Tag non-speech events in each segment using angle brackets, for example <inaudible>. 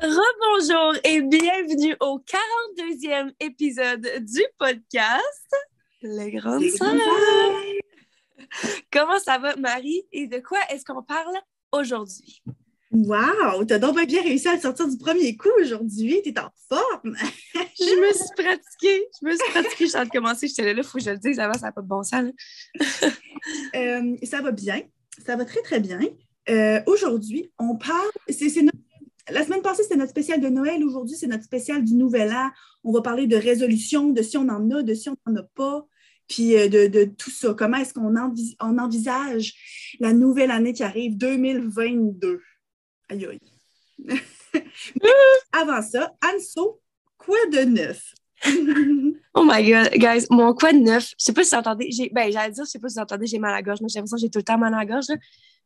Rebonjour et bienvenue au 42e épisode du podcast Les Grandes Sœurs. Comment ça va, Marie? Et de quoi est-ce qu'on parle aujourd'hui? Wow! T'as donc bien réussi à sortir du premier coup aujourd'hui. T'es en forme! <laughs> je me suis pratiquée. Je me suis pratiquée. Je suis de commencer. J'étais là, il faut que je le dise avant, ça n'a pas de bon sens. Euh, ça va bien. Ça va très, très bien. Euh, aujourd'hui, on parle. C'est notre la semaine passée, c'était notre spécial de Noël. Aujourd'hui, c'est notre spécial du Nouvel An. On va parler de résolution, de si on en a, de si on n'en a pas, puis euh, de, tout ça. Comment est-ce qu'on envisage la nouvelle année qui arrive, 2022? Aïe, aïe. <laughs> avant ça, Anso, quoi de neuf? <laughs> oh my God, guys, mon quoi de neuf? Je sais pas si vous entendez. Ben, j'allais dire, je sais pas si vous entendez, j'ai mal à la gorge. mais j'ai l'impression que j'ai tout le temps mal à la gorge.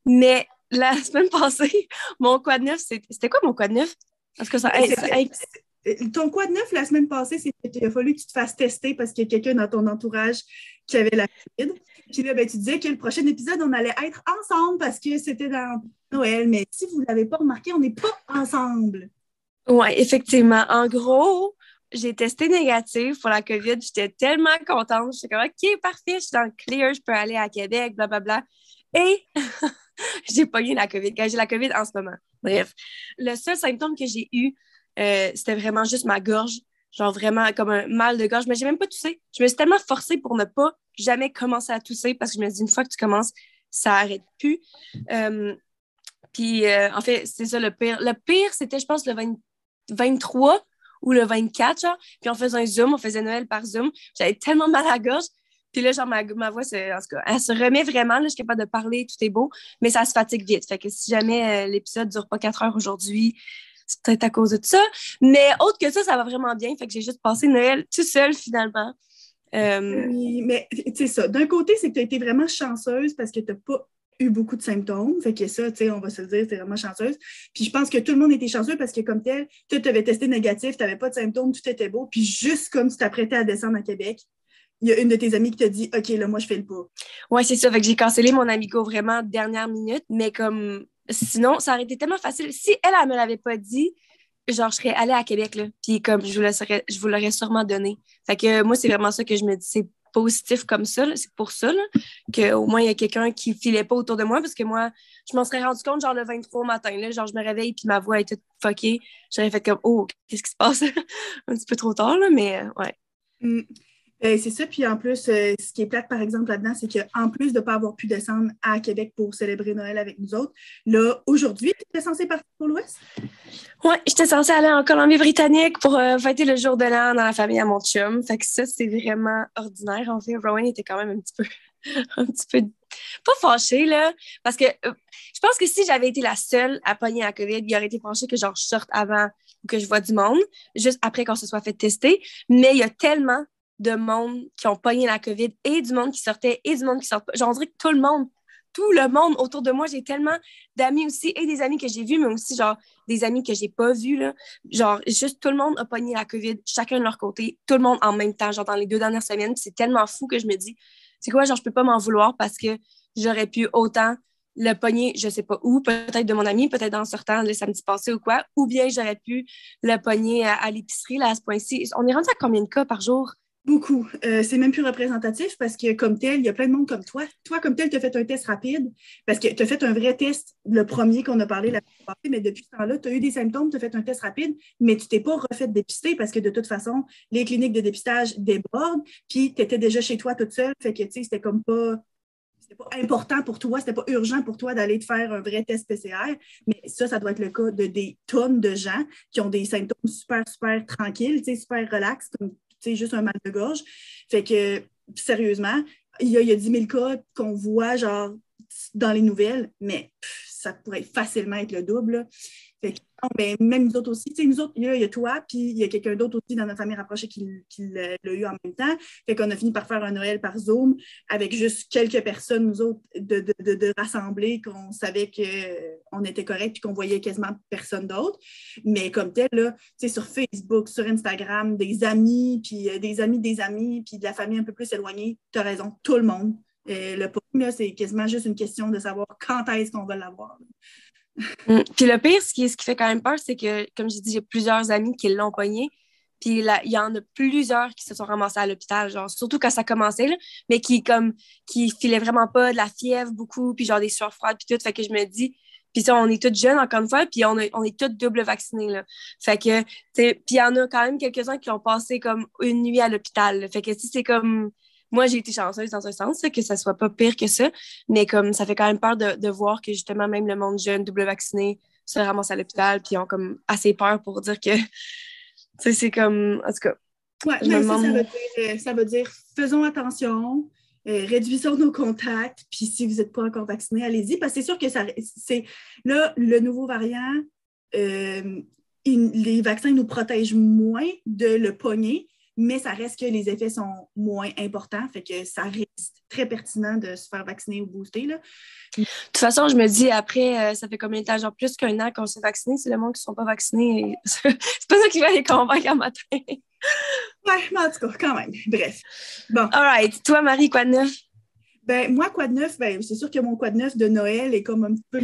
Mais la <laughs> semaine passée, mon quoi de neuf, c'était quoi mon quoi de neuf? Parce que ça, ton quoi de neuf la semaine passée, c'est qu'il a fallu que tu te fasses tester parce qu'il y a quelqu'un dans ton entourage qui avait la COVID. Puis là, ben, tu disais que le prochain épisode, on allait être ensemble parce que c'était dans Noël. Mais si vous ne l'avez pas remarqué, on n'est pas ensemble. Oui, effectivement. En gros, j'ai testé négatif pour la COVID. J'étais tellement contente. J'étais comme, OK, parfait, je suis dans le clear, je peux aller à Québec, blablabla. Et <laughs> <laughs> j'ai pogné la COVID. J'ai la COVID en ce moment. Bref, le seul symptôme que j'ai eu, euh, c'était vraiment juste ma gorge. Genre vraiment comme un mal de gorge. Mais j'ai même pas toussé. Je me suis tellement forcée pour ne pas jamais commencer à tousser parce que je me dis, une fois que tu commences, ça arrête plus. Euh, puis, euh, en fait, c'est ça le pire. Le pire, c'était, je pense, le 23 ou le 24, genre. Puis on faisait un Zoom, on faisait Noël par Zoom. J'avais tellement mal à la gorge. Puis là, genre, ma, ma voix, en tout cas, elle se remet vraiment. Là, je suis capable de parler, tout est beau, mais ça se fatigue vite. Fait que si jamais euh, l'épisode ne dure pas quatre heures aujourd'hui, c'est peut-être à cause de ça. Mais autre que ça, ça va vraiment bien. Fait que j'ai juste passé Noël tout seul, finalement. Euh, oui, mais sais ça. D'un côté, c'est que tu as été vraiment chanceuse parce que tu n'as pas eu beaucoup de symptômes. Fait que ça, tu sais, on va se le dire, es vraiment chanceuse. Puis je pense que tout le monde était chanceux parce que comme tel, tu avais testé négatif, tu n'avais pas de symptômes, tout était beau. Puis juste comme tu t'apprêtais à descendre à Québec, il y a une de tes amies qui t'a dit OK, là, moi, je fais le pas. Ouais, c'est ça. Fait que j'ai cancellé mon amigo vraiment dernière minute, mais comme sinon, ça aurait été tellement facile. Si elle, elle me l'avait pas dit, genre, je serais allée à Québec, là. Puis comme je vous, je vous l'aurais sûrement donné. Fait que moi, c'est vraiment ça que je me dis. C'est positif comme ça, c'est pour ça, qu'au moins, il y a quelqu'un qui filait pas autour de moi, parce que moi, je m'en serais rendu compte, genre, le 23 matin, là, genre, je me réveille, puis ma voix est toute fuckée. J'aurais fait comme, oh, qu'est-ce qui se passe? <laughs> Un petit peu trop tard, là, mais euh, ouais. Mm. Euh, c'est ça. Puis en plus, euh, ce qui est plate, par exemple, là-dedans, c'est qu'en plus de ne pas avoir pu descendre à Québec pour célébrer Noël avec nous autres, là, aujourd'hui, tu étais censé partir pour l'Ouest? Oui, j'étais censée aller en Colombie-Britannique pour euh, fêter le jour de l'an dans la famille à mon chum. Fait que ça, c'est vraiment ordinaire. En fait, Rowan était quand même un petit peu, <laughs> un petit peu, pas fâché, là, parce que je pense que si j'avais été la seule à pogner la COVID, il aurait été fâché que genre je sorte avant ou que je vois du monde, juste après qu'on se soit fait tester. Mais il y a tellement de monde qui ont pogné la COVID et du monde qui sortait et du monde qui sort pas. Genre, on dirait que tout le monde, tout le monde autour de moi, j'ai tellement d'amis aussi et des amis que j'ai vus, mais aussi genre des amis que j'ai pas vus. Là. Genre, juste tout le monde a pogné la COVID, chacun de leur côté, tout le monde en même temps, genre dans les deux dernières semaines. C'est tellement fou que je me dis, c'est quoi, genre, je peux pas m'en vouloir parce que j'aurais pu autant le pogner, je sais pas où, peut-être de mon ami, peut-être en sortant le samedi passé ou quoi, ou bien j'aurais pu le pogner à, l'épicerie, là, à ce point-ci. On est rendu à combien de cas par jour? Beaucoup. Euh, c'est même plus représentatif parce que, comme tel, il y a plein de monde comme toi. Toi, comme tel, tu as fait un test rapide parce que tu as fait un vrai test, le premier qu'on a parlé la passée, mais depuis ce temps-là, tu as eu des symptômes, tu as fait un test rapide, mais tu t'es pas refait dépister parce que, de toute façon, les cliniques de dépistage débordent, puis tu étais déjà chez toi toute seule. Fait que, tu sais, c'était comme pas. C'était pas important pour toi, c'était pas urgent pour toi d'aller te faire un vrai test PCR, mais ça, ça doit être le cas de des tonnes de gens qui ont des symptômes super, super tranquilles, super relax, comme c'est juste un mal de gorge. Fait que, sérieusement, il y, a, il y a 10 000 cas qu'on voit, dans les nouvelles, mais ça pourrait facilement être le double. Mais même nous autres aussi. Tu sais, nous autres, il y a, toi, puis il y a quelqu'un d'autre aussi dans notre famille rapprochée qui, l'a eu en même temps. Fait qu'on a fini par faire un Noël par Zoom avec juste quelques personnes, nous autres, de, de, de, rassembler, qu'on savait qu'on était correct puis qu'on voyait quasiment personne d'autre. Mais comme tel, là, tu sais, sur Facebook, sur Instagram, des amis, puis euh, des amis des amis, puis de la famille un peu plus éloignée, tu as raison, tout le monde. Euh, le là, c'est quasiment juste une question de savoir quand est-ce qu'on va l'avoir. Mm. Puis le pire, ce qui, ce qui fait quand même peur, c'est que, comme j'ai dit, j'ai plusieurs amis qui l'ont pogné. Puis il y en a plusieurs qui se sont ramassés à l'hôpital, genre, surtout quand ça commençait, là, mais qui, comme, qui filaient vraiment pas de la fièvre beaucoup, puis genre des sueurs froides, puis tout. Fait que je me dis, puis ça, on est tous jeunes, encore une fois, puis on, on est tous double vaccinés, là. Fait que, puis il y en a quand même quelques-uns qui ont passé comme une nuit à l'hôpital. Fait que si c'est comme, moi, j'ai été chanceuse dans un sens, que ça soit pas pire que ça, mais comme ça fait quand même peur de, de voir que justement, même le monde jeune, double vacciné, se ramasse à l'hôpital, puis ils ont comme assez peur pour dire que, <laughs> tu sais, c'est comme, en tout cas, Ouais, mais me ça, ça veut dire, euh, ça veut dire faisons attention, euh, réduisons nos contacts, puis si vous n'êtes pas encore vacciné, allez-y, parce que c'est sûr que ça, c'est là, le nouveau variant, euh, il- les vaccins nous protègent moins de le pogner, mais ça reste que les effets sont moins importants, fait que ça reste très pertinent de se faire vacciner ou booster. Là. De toute façon, je me dis, après, euh, ça fait combien de temps? Genre plus qu'un an qu'on s'est vacciné. C'est le monde qui ne sont pas vaccinés. et <laughs> c'est pas ça qui va les convaincre un matin. Ouais, mais en tout cas, quand même. Bref. Bon. All right. Toi, Marie, quoi de neuf? Ben, moi, quoi de neuf? Ben, c'est sûr que mon quoi de neuf de Noël est comme un petit peu.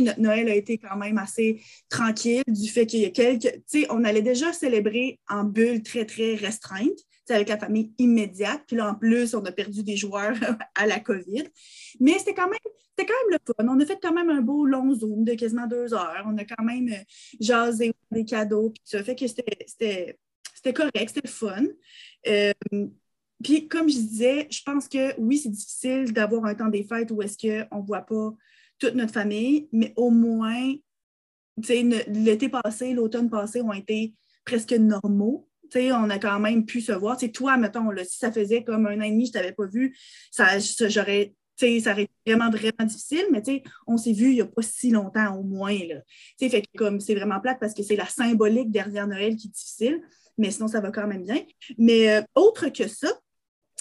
Notre Noël a été quand même assez tranquille du fait qu'il y a quelques. Tu sais, on allait déjà célébrer en bulle très, très restreinte, avec la famille immédiate. Puis là, en plus, on a perdu des joueurs <laughs> à la COVID. Mais c'était quand même. C'était quand même le fun. On a fait quand même un beau long Zoom de quasiment deux heures. On a quand même euh, jasé des cadeaux. Puis ça fait que c'était- c'était correct, c'était fun. Euh, puis, comme je disais, je pense que oui, c'est difficile d'avoir un temps des fêtes où est-ce qu'on ne voit pas toute notre famille, mais au moins, l'été passé, l'automne passé ont été presque normaux. On a quand même pu se voir. Toi, mettons, si ça faisait comme un an et demi, je ne t'avais pas vu, ça, ça- aurait été vraiment, vraiment difficile, mais on s'est vu il n'y a pas si longtemps au moins. Là. Fait que comme c'est vraiment plate parce que c'est la symbolique derrière Noël qui est difficile, mais sinon, ça va quand même bien. Mais euh, autre que ça,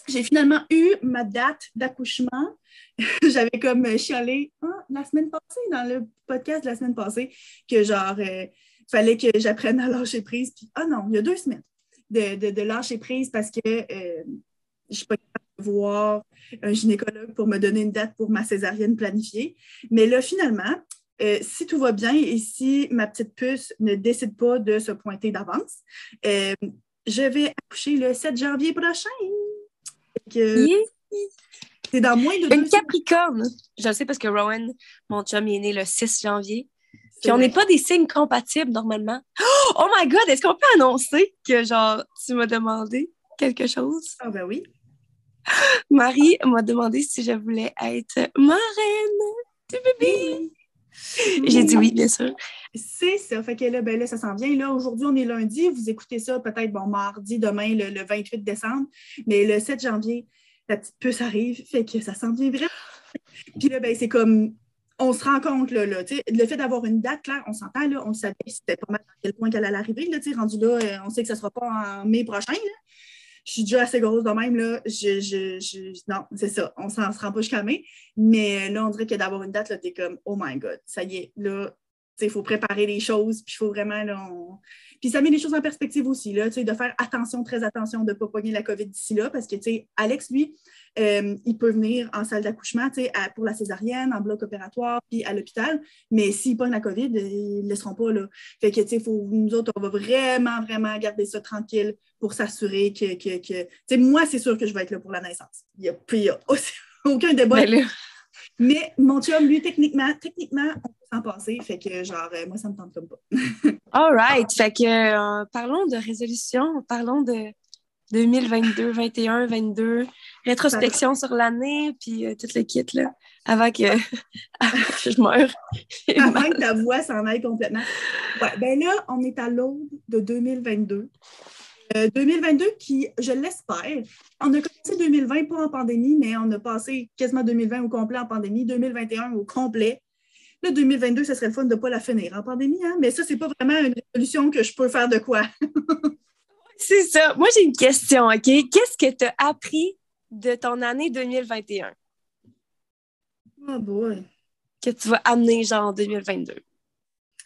j'ai finalement eu ma date d'accouchement. <laughs> J'avais comme chialé ah, la semaine passée, dans le podcast de la semaine passée, que genre, il fallait que j'apprenne à lâcher prise. Puis, ah non, il y a deux semaines de, de, de lâcher prise parce que euh, je ne suis pas capable de voir un gynécologue pour me donner une date pour ma césarienne planifiée. Mais là, finalement, euh, si tout va bien et si ma petite puce ne décide pas de se pointer d'avance, euh, je vais accoucher le 7 janvier prochain. Fait que Yeah. C'est dans moins de deux Une Capricorne. Je le sais parce que Rowan, mon chum, il est né le 6 janvier. Puis on n'est pas des signes compatibles normalement. Oh my God, est-ce qu'on peut annoncer que, genre, tu m'as demandé quelque chose? Ah ben oui. Marie m'a demandé si je voulais être marraine du bébé. J'ai dit oui, bien sûr. C'est ça. Fait que là, ben là, ça s'en vient. Là, aujourd'hui, on est lundi. Vous écoutez ça peut-être bon mardi, demain, le, le 28 décembre. Mais le 7 janvier, la petite puce arrive. Fait que ça s'en vient vraiment. Puis là, ben, c'est comme on se rend compte, là, là, le fait d'avoir une date, claire, on s'entend, là, on le savait, c'était pas mal à quel point qu'elle allait arriver, là, rendu là, euh, on sait que ça sera pas en mai prochain, là. Je suis déjà assez grosse de même, là, je, je, non, c'est ça, on s'en se rend pas jusqu'à mai, mais là, on dirait que d'avoir une date, là, t'es comme, oh my God, ça y est, là, il faut préparer les choses, puis il faut vraiment, là, Puis ça met les choses en perspective aussi, là, de faire attention, très attention de ne pas pogner la COVID d'ici là, parce que, Alex, lui, euh, il peut venir en salle d'accouchement, pour la césarienne, en bloc opératoire, puis à l'hôpital, mais s'il pogne la COVID, euh, ils ne laisseront pas, là. Fait que, faut- nous autres, on va vraiment, vraiment garder ça tranquille pour s'assurer que, que, que- moi, c'est sûr que je vais être là pour la naissance. Il n'y a, puis il y a <laughs> aucun débat. Mais mon chum, lui, techniquement, techniquement, on peut s'en passer. Fait que, genre, euh, moi, ça me tente comme pas. <laughs> all right. Fait que, euh, parlons de résolution, parlons de 2022, 21, 22, rétrospection sur l'année, puis euh, tout le kit, là, avant que, <laughs> avant que je meure. <laughs> Avant que ta voix s'en aille complètement. Ouais, ben là, on est à l'aube de 2022. Euh, 2022 qui, je l'espère, on a commencé 2020 pas en pandémie, mais on a passé quasiment 2020 au complet en pandémie, 2021 au complet. Là, 2022, ça serait le fun de ne pas la finir en pandémie, hein? mais ça, c'est pas vraiment une résolution que je peux faire de quoi. <laughs> c'est ça. Moi, j'ai une question, OK? Qu'est-ce que tu as appris de ton année 2021? Oh boy. Que tu vas amener, genre, en 2022?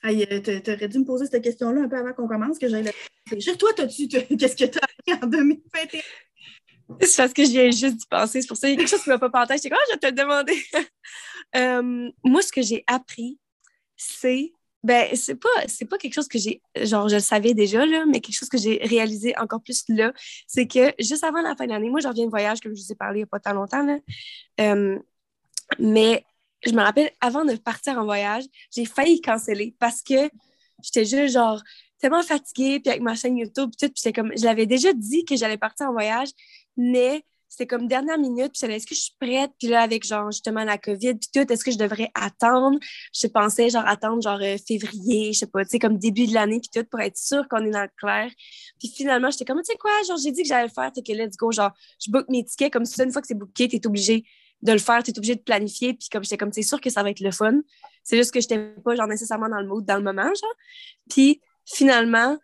Hey, euh, t'aurais dû me poser cette question-là un peu avant qu'on commence, que j'aille la... Toi, t'as-tu... <laughs> Qu'est-ce que tu as appris en 2021? C'est parce que je viens juste d'y penser. C'est pour ça qu'il y a quelque chose qui ne m'a pas parlé. Je sais quoi, je vais te le demander. <laughs> Euh, moi, ce que j'ai appris, c'est. Ben, c'est pas, c'est pas quelque chose que j'ai. Genre, je le savais déjà, là, mais quelque chose que j'ai réalisé encore plus là. C'est que juste avant la fin de l'année, moi, je reviens de voyage, comme je vous ai parlé il n'y a pas tant longtemps, là. Euh, mais je me rappelle, avant de partir en voyage, j'ai failli canceller parce que j'étais juste genre tellement fatiguée, puis avec ma chaîne YouTube, tout, puis comme, je l'avais déjà dit que j'allais partir en voyage, mais c'était comme dernière minute, puis est-ce que je suis prête? Puis là, avec genre justement la COVID, puis tout, est-ce que je devrais attendre? Je pensais genre attendre genre euh, février, je sais pas, tu sais, comme début de l'année, puis tout, pour être sûre qu'on est dans le clair. Puis finalement, j'étais comme, tu sais quoi, genre j'ai dit que j'allais le faire, t'es que let's go, genre je book mes tickets, comme ça, une fois que c'est booké, t'es obligé de le faire, t'es obligé de planifier, puis comme j'étais comme, c'est sûr que ça va être le fun. C'est juste que j'étais pas genre nécessairement dans le mood dans le moment, genre. Puis finalement,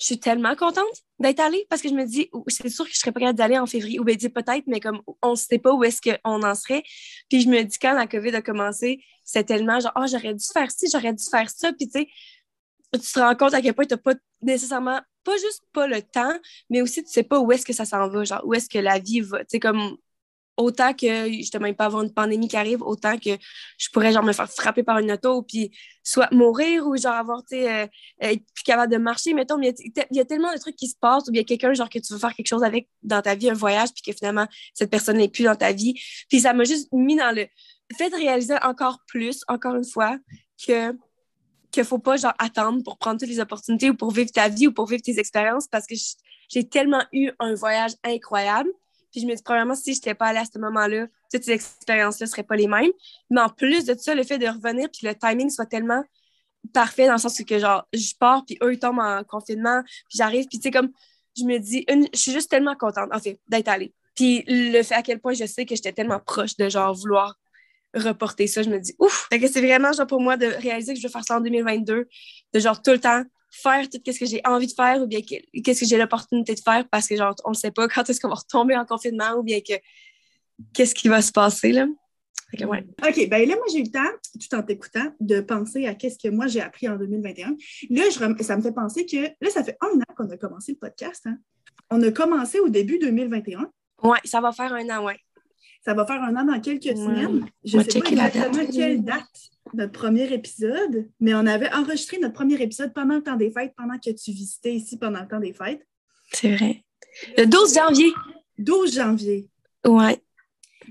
je suis tellement contente d'être allée parce que je me dis, c'est sûr que je serais pas capable d'aller en février, ou bien peut-être, mais comme on ne sait pas où est-ce qu'on en serait. Puis je me dis, quand la COVID a commencé, c'est tellement genre, oh, j'aurais dû faire ci, j'aurais dû faire ça. Puis tu sais, tu te rends compte à quel point tu n'as pas nécessairement, pas juste pas le temps, mais aussi tu sais pas où est-ce que ça s'en va, genre où est-ce que la vie va. Tu sais, comme autant que justement il peut avoir une pandémie qui arrive, autant que je pourrais genre me faire frapper par une auto, puis soit mourir ou genre avoir, tu euh, plus capable de marcher, mettons, il y, a tellement de trucs qui se passent, ou bien quelqu'un genre que tu veux faire quelque chose avec dans ta vie, un voyage, puis que finalement cette personne n'est plus dans ta vie. Puis ça m'a juste mis dans le fait de réaliser encore plus, encore une fois, que qu'il faut pas genre attendre pour prendre toutes les opportunités ou pour vivre ta vie ou pour vivre tes expériences parce que j'ai tellement eu un voyage incroyable puis je me dis, premièrement, si je n'étais pas allée à ce moment-là, toutes ces expériences-là ne seraient pas les mêmes. Mais en plus de ça, le fait de revenir, puis le timing soit tellement parfait dans le sens que, genre, je pars, puis eux, ils tombent en confinement, puis j'arrive, puis tu sais, comme, je me dis, je suis juste tellement contente, en d'être allée. Puis le fait à quel point je sais que j'étais tellement proche de, genre, vouloir reporter ça, je me dis, ouf! que c'est vraiment, genre, pour moi, de réaliser que je veux faire ça en 2022, de, genre, tout le temps faire tout ce que j'ai envie de faire ou bien qu'est-ce que j'ai l'opportunité de faire parce que genre on ne sait pas quand est-ce qu'on va retomber en confinement ou bien que qu'est-ce qui va se passer là. OK, ben là, moi, j'ai eu le temps, tout en t'écoutant, de penser à qu'est-ce que moi j'ai appris en 2021. Là, je, ça me fait penser que là, ça fait un an qu'on a commencé le podcast. Hein. On a commencé au début 2021. Oui, ça va faire un an, oui. Ça va faire un an dans quelques semaines. Je ne sais pas exactement quelle date notre premier épisode, mais on avait enregistré notre premier épisode pendant le temps des fêtes, pendant que tu visitais ici pendant le temps des fêtes. C'est vrai. Le 12 janvier. 12 janvier. Ouais.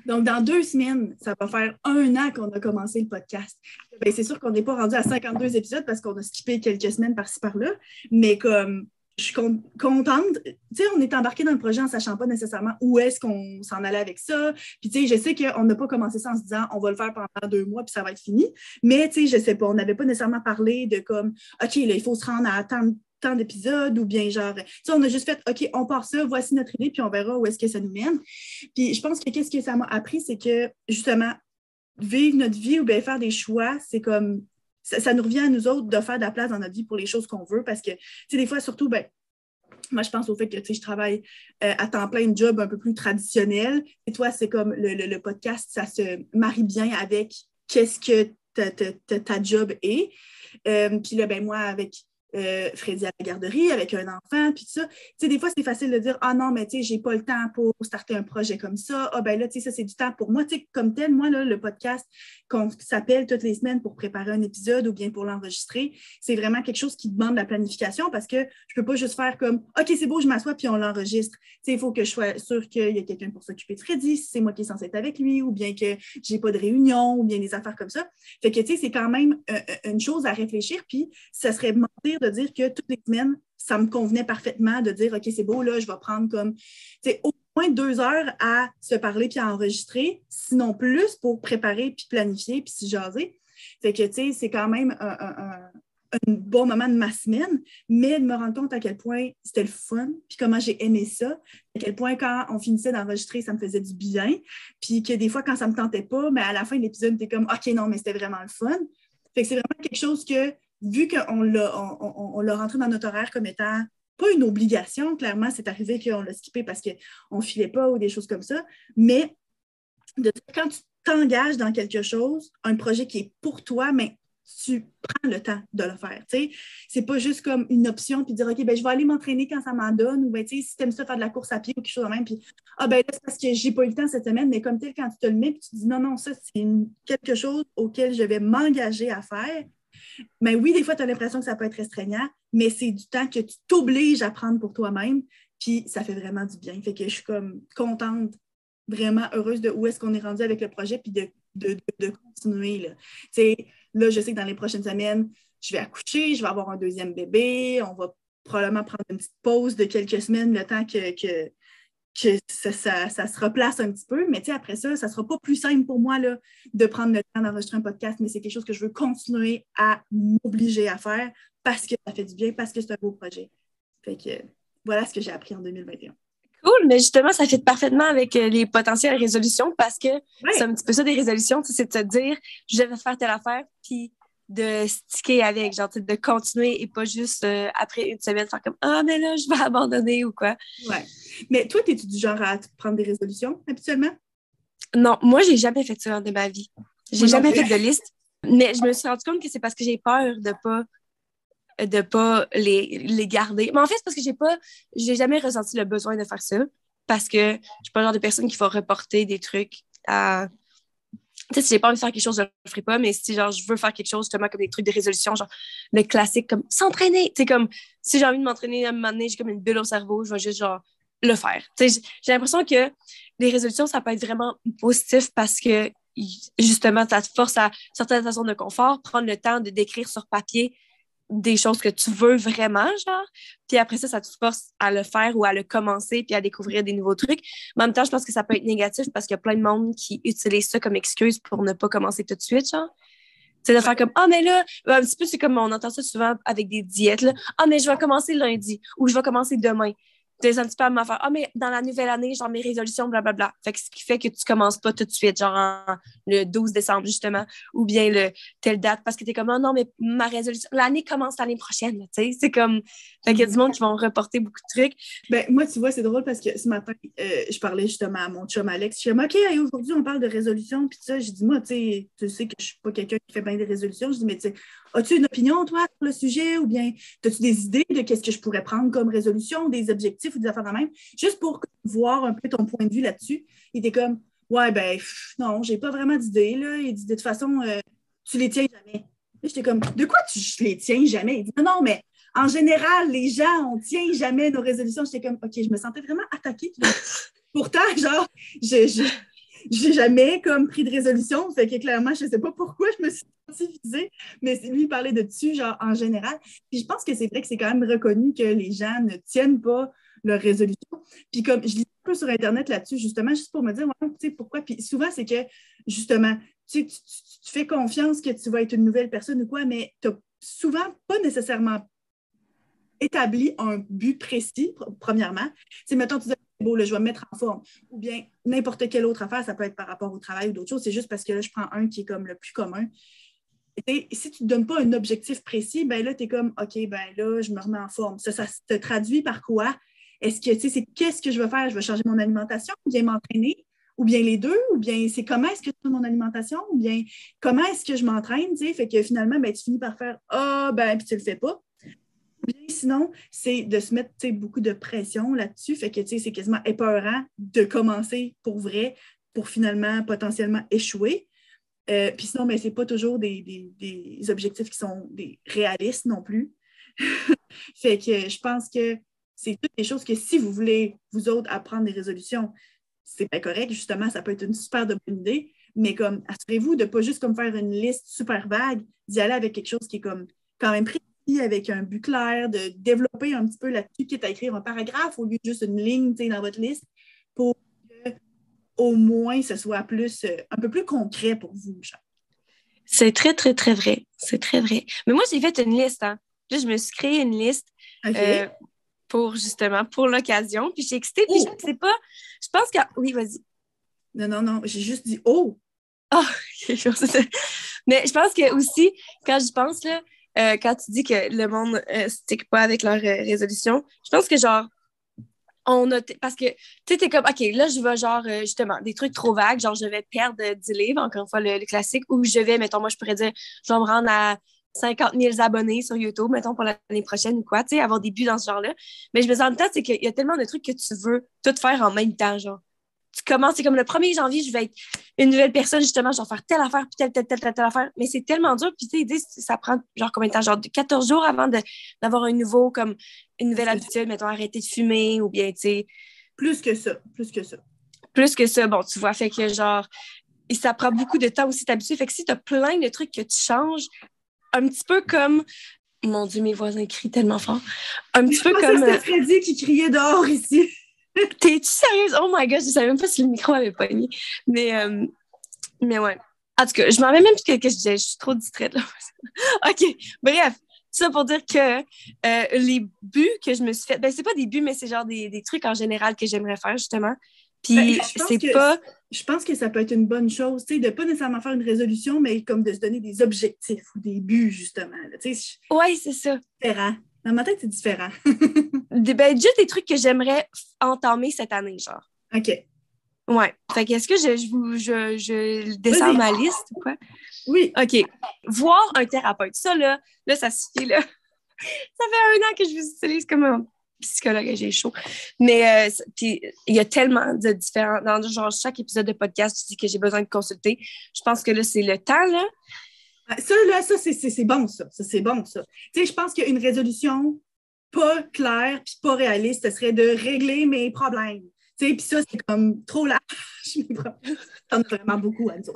Donc, dans deux semaines, ça va faire un an qu'on a commencé le podcast. Ben, c'est sûr qu'on n'est pas rendu à 52 épisodes parce qu'on a skippé quelques semaines par-ci par-là, mais comme je suis contente. Tu sais, on est embarqué dans le projet en sachant pas nécessairement où est-ce qu'on s'en allait avec ça. Puis, tu sais, je sais qu'on n'a pas commencé ça en se disant on va le faire pendant deux mois puis ça va être fini. Mais, tu sais, je sais pas, on n'avait pas nécessairement parlé de comme, OK, là, il faut se rendre à tant, tant d'épisodes ou bien genre, tu sais, on a juste fait, OK, on part ça, voici notre idée puis on verra où est-ce que ça nous mène. Puis, je pense que qu'est-ce que ça m'a appris, c'est que justement, vivre notre vie ou bien faire des choix, c'est comme ça, nous revient à nous autres de faire de la place dans notre vie pour les choses qu'on veut parce que, tu sais, des fois, surtout, ben, moi, je pense au fait que je travaille euh, à temps plein, une job un peu plus traditionnel. Et toi, c'est comme le, podcast, ça se marie bien avec qu'est-ce que ta, job est. Euh, puis là, ben, moi, avec euh, Freddy à la garderie avec un enfant, puis tout ça. Tu sais, des fois, c'est facile de dire Ah non, mais tu sais, j'ai pas le temps pour starter un projet comme ça. Ah ben là, tu sais, ça, c'est du temps pour moi. Tu sais, comme tel, moi, là, le podcast qu'on s'appelle toutes les semaines pour préparer un épisode ou bien pour l'enregistrer, c'est vraiment quelque chose qui demande la planification parce que je peux pas juste faire comme OK, c'est beau, je m'assois puis on l'enregistre. Tu sais, il faut que je sois sûre qu'il y a quelqu'un pour s'occuper de Freddy, si c'est moi qui est censé être avec lui, ou bien que j'ai pas de réunion, ou bien des affaires comme ça. Fait que, tu sais, c'est quand même euh, euh, une chose à réfléchir, puis ça serait mentir de dire que toutes les semaines, ça me convenait parfaitement de dire OK, c'est beau, là, je vais prendre comme au moins deux heures à se parler puis à enregistrer, sinon plus pour préparer puis planifier puis se jaser. Fait que, tu sais, c'est quand même un, bon moment de ma semaine, mais de me rendre compte à quel point c'était le fun, puis comment j'ai aimé ça, à quel point quand on finissait d'enregistrer, ça me faisait du bien, puis que des fois, quand ça me tentait pas, mais à la fin de l'épisode, tu es comme, OK, non, mais c'était vraiment le fun. Fait que c'est vraiment quelque chose que, vu qu'on l'a on, on, l'a rentré dans notre horaire comme étant pas une obligation, clairement, c'est arrivé qu'on l'a skippé parce qu'on ne filait pas ou des choses comme ça, mais de, quand tu t'engages dans quelque chose, un projet qui est pour toi, mais tu prends le temps de le faire. Ce n'est pas juste comme une option puis dire OK, ben, je vais aller m'entraîner quand ça m'en donne ou ben, si tu aimes ça faire de la course à pied ou quelque chose de même, puis ah ben là, c'est parce que j'ai pas eu le temps cette semaine, mais comme tel, quand tu te le mets puis tu dis non, non, ça, c'est quelque chose auquel je vais m'engager à faire. Mais oui, des fois, tu as l'impression que ça peut être restreignant, mais c'est du temps que tu t'obliges à prendre pour toi-même, puis ça fait vraiment du bien. Fait que je suis comme contente, vraiment heureuse de où est-ce qu'on est rendu avec le projet, puis de, de, de, continuer. Là. Là, je sais que dans les prochaines semaines, je vais accoucher, je vais avoir un deuxième bébé, on va probablement prendre une petite pause de quelques semaines, le temps que, ça, se replace un petit peu. Mais après ça, ça ne sera pas plus simple pour moi là, de prendre le temps d'enregistrer un podcast, mais c'est quelque chose que je veux continuer à m'obliger à faire parce que ça fait du bien, parce que c'est un beau projet. Fait que voilà ce que j'ai appris en 2021. Cool, mais justement, ça fait parfaitement avec euh, les potentielles résolutions parce que c'est un petit peu ça des résolutions, c'est de te dire je vais faire telle affaire, puis de sticker avec, genre de continuer et pas juste euh, après une semaine faire comme Ah, mais là, je vais <laughs> abandonner ou quoi. Ouais. Mais toi, es-tu du genre à prendre des résolutions habituellement? Non, moi, j'ai jamais fait ça de ma vie. J'ai jamais fait de liste. Mais je me suis rendu compte que c'est parce que j'ai peur de pas de pas les, les garder. Mais en fait, c'est parce que j'ai pas, j'ai jamais ressenti le besoin de faire ça parce que je suis pas le genre de personne qui va reporter des trucs à. Tu sais, si j'ai pas envie de faire quelque chose, je le ferai pas, mais si genre je veux faire quelque chose, justement, comme des trucs de résolution, genre le classique, comme s'entraîner. Tu sais, comme si j'ai envie de m'entraîner à un moment donné, j'ai comme une bulle au cerveau, je vais juste genre le faire. Tu sais, j'ai l'impression que les résolutions, ça peut être vraiment positif parce que justement, ça te force à sortir de zone de confort, prendre le temps de décrire sur papier des choses que tu veux vraiment, genre. Puis après ça, ça te force à le faire ou à le commencer puis à découvrir des nouveaux trucs. Mais en même temps, je pense que ça peut être négatif parce qu'il y a plein de monde qui utilise ça comme excuse pour ne pas commencer tout de suite, genre. C'est de faire comme Ah, mais là, un petit peu, c'est comme on entend ça souvent avec des diètes, là. Ah, mais je vais commencer lundi ou je vais commencer demain des un petit peu à m'affaire. Ah, mais dans la nouvelle année, genre mes résolutions, blablabla. Fait que ce qui fait que tu commences pas tout de suite, genre le 12 décembre, justement, ou bien le telle date, parce que tu es comme, oh non, mais ma résolution, l'année commence l'année prochaine, tu sais. C'est comme, fait qu'il y a du monde qui vont reporter beaucoup de trucs. Ben, moi, tu vois, c'est drôle parce que ce matin, euh, je parlais justement à mon chum Alex. Je suis comme, OK, aujourd'hui, on parle de résolution. Puis ça, j'ai dit, moi, tu sais, tu sais que je suis pas quelqu'un qui fait bien des résolutions. Je dis, mais tu sais, As-tu une opinion, toi, sur le sujet, ou bien as-tu des idées de qu'est-ce que je pourrais prendre comme résolution, des objectifs ou des affaires de même, juste pour voir un peu ton point de vue là-dessus? Il était comme, ouais, ben, non, j'ai pas vraiment d'idées, là. Il dit, de toute façon, euh, tu les tiens jamais. J'étais comme, de quoi tu les tiens jamais? Il dit, non, non, mais en général, les gens, on tient jamais nos résolutions. J'étais comme, OK, je me sentais vraiment attaquée. Pourtant, <laughs> genre, je j'ai jamais comme pris de résolution. Fait que clairement, je ne sais pas pourquoi je me suis sentie visée, mais lui parler de dessus, genre en général. Puis je pense que c'est vrai que c'est quand même reconnu que les gens ne tiennent pas leur résolution. Puis comme je lis un peu sur Internet là-dessus, justement, juste pour me dire, tu sais, pourquoi. Puis souvent, c'est que, justement, tu, tu, fais confiance que tu vas être une nouvelle personne ou quoi, mais tu n'as souvent pas nécessairement établi un but précis, premièrement. Tu mettons, tu dis, beau, je vais me mettre en forme. Ou bien n'importe quelle autre affaire, ça peut être par rapport au travail ou d'autres choses. C'est juste parce que là, je prends un qui est comme le plus commun. Et si tu ne donnes pas un objectif précis, ben là, tu es comme, OK, ben là, je me remets en forme. Ça, ça se traduit par quoi? Est-ce que, tu sais, c'est qu'est-ce que je veux faire? Je veux changer mon alimentation ou bien m'entraîner? Ou bien les deux? Ou bien c'est comment est-ce que je fais mon alimentation? Ou bien comment est-ce que je m'entraîne? Fait que finalement, ben, tu finis par faire, ah, ben, puis tu le fais pas sinon, c'est de se mettre beaucoup de pression là-dessus. Fait que c'est quasiment épeurant de commencer pour vrai pour finalement potentiellement échouer. Euh, puis sinon, ben, ce n'est pas toujours des, objectifs qui sont des réalistes non plus. <laughs> fait que je pense que c'est toutes des choses que si vous voulez, vous autres, apprendre des résolutions, c'est pas correct. Justement, ça peut être une super bonne idée. Mais comme, assurez-vous de ne pas juste comme faire une liste super vague, d'y aller avec quelque chose qui est comme quand même pris avec un but clair, de développer un petit peu là-dessus, quitte à écrire un paragraphe au lieu de juste une ligne dans votre liste, pour que au moins ce soit plus, euh, un peu plus concret pour vous. C'est très, très, très vrai. C'est très vrai. Mais moi, j'ai fait une liste. Hein. Je me suis créé une liste euh, pour justement, pour l'occasion. Puis j'ai excité. Puis oh! je sais pas. Je pense que. Oui, vas-y. Non, non, non. J'ai juste dit Oh! Ah, <laughs> oh, <laughs> Mais je pense que aussi, quand je pense, là, euh, quand tu dis que le monde ne stick pas avec leurs résolutions, je pense que genre, on a parce que tu sais t'es comme ok là je vais genre justement des trucs trop vagues genre je vais perdre 10 livres encore une fois le, classique ou je vais mettons moi je pourrais dire je vais me rendre à 50 000 abonnés sur YouTube mettons pour l'année prochaine ou quoi tu sais avoir des buts dans ce genre là mais je me sens en même temps c'est qu'il y a tellement de trucs que tu veux tout faire en même temps genre tu commences, c'est comme le 1er janvier, je vais être une nouvelle personne, justement, je vais faire telle affaire, puis telle, telle, telle, telle, affaire. Mais c'est tellement dur. Puis, tu sais, ça prend genre combien de temps? Genre 14 jours avant d'avoir un nouveau, comme une nouvelle habitude, mettons, arrêter de fumer ou bien, tu sais. Plus que ça, plus que ça. Plus que ça, bon, tu vois, fait que genre, et ça prend beaucoup de temps aussi t'habituer. Fait que si tu as plein de trucs que tu changes, un petit peu comme mon Dieu, mes voisins crient tellement fort. Un petit peu comme. C'était Freddy qui criait dehors ici. <laughs> T'es-tu sérieuse? Oh my god, je savais même pas si le micro avait pogné. Mais, euh, mais ouais. En tout cas, je m'en rappelle même plus que je disais. Je suis trop distraite là. <laughs> OK. Bref, ça pour dire que euh, les buts que je me suis fait, ben c'est pas des buts, mais c'est genre des, des, trucs en général que j'aimerais faire justement. Puis ben, c'est pas. Je pense que ça peut être une bonne chose, tu sais, de pas nécessairement faire une résolution, mais comme de se donner des objectifs ou des buts, justement. Oui, c'est ça. Différent. Dans ma tête, c'est différent. <laughs> ben, juste des trucs que j'aimerais entamer cette année, genre. OK. Ouais. Fait que est-ce que je, je, je, je descends ma liste ou quoi? Oui. OK. Voir un thérapeute. Ça, là, là, ça suffit, là. <laughs> ça fait un an que je vous utilise comme un psychologue et j'ai chaud. Mais euh, il y a tellement de différents... Dans genre, chaque épisode de podcast, tu dis que j'ai besoin de consulter. Je pense que là, c'est le temps, là. Ah, ça, là, ça, c'est bon, ça. ça c'est bon, ça. Tu sais, je pense qu'une résolution pas claire puis pas réaliste, ce serait de régler mes problèmes. Tu sais, puis ça, c'est comme trop large. <laughs> T'en as vraiment beaucoup, Anzo.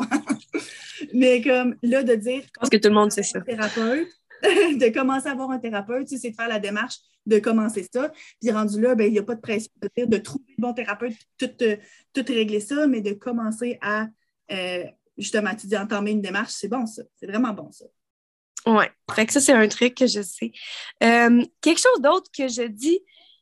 <laughs> Mais comme là, de dire. Je pense que tout le monde sait ça. Thérapeute, <laughs> de commencer à avoir un thérapeute, c'est de faire la démarche de commencer ça. Puis rendu là, ben, il n'y a pas de pression de, trouver le bon thérapeute, tout, euh, tout régler ça, mais de commencer à euh, justement, tu dis entamer une démarche, c'est bon ça. C'est vraiment bon ça. Oui, fait que ça, c'est un truc que je sais. Euh, quelque chose d'autre que je dis,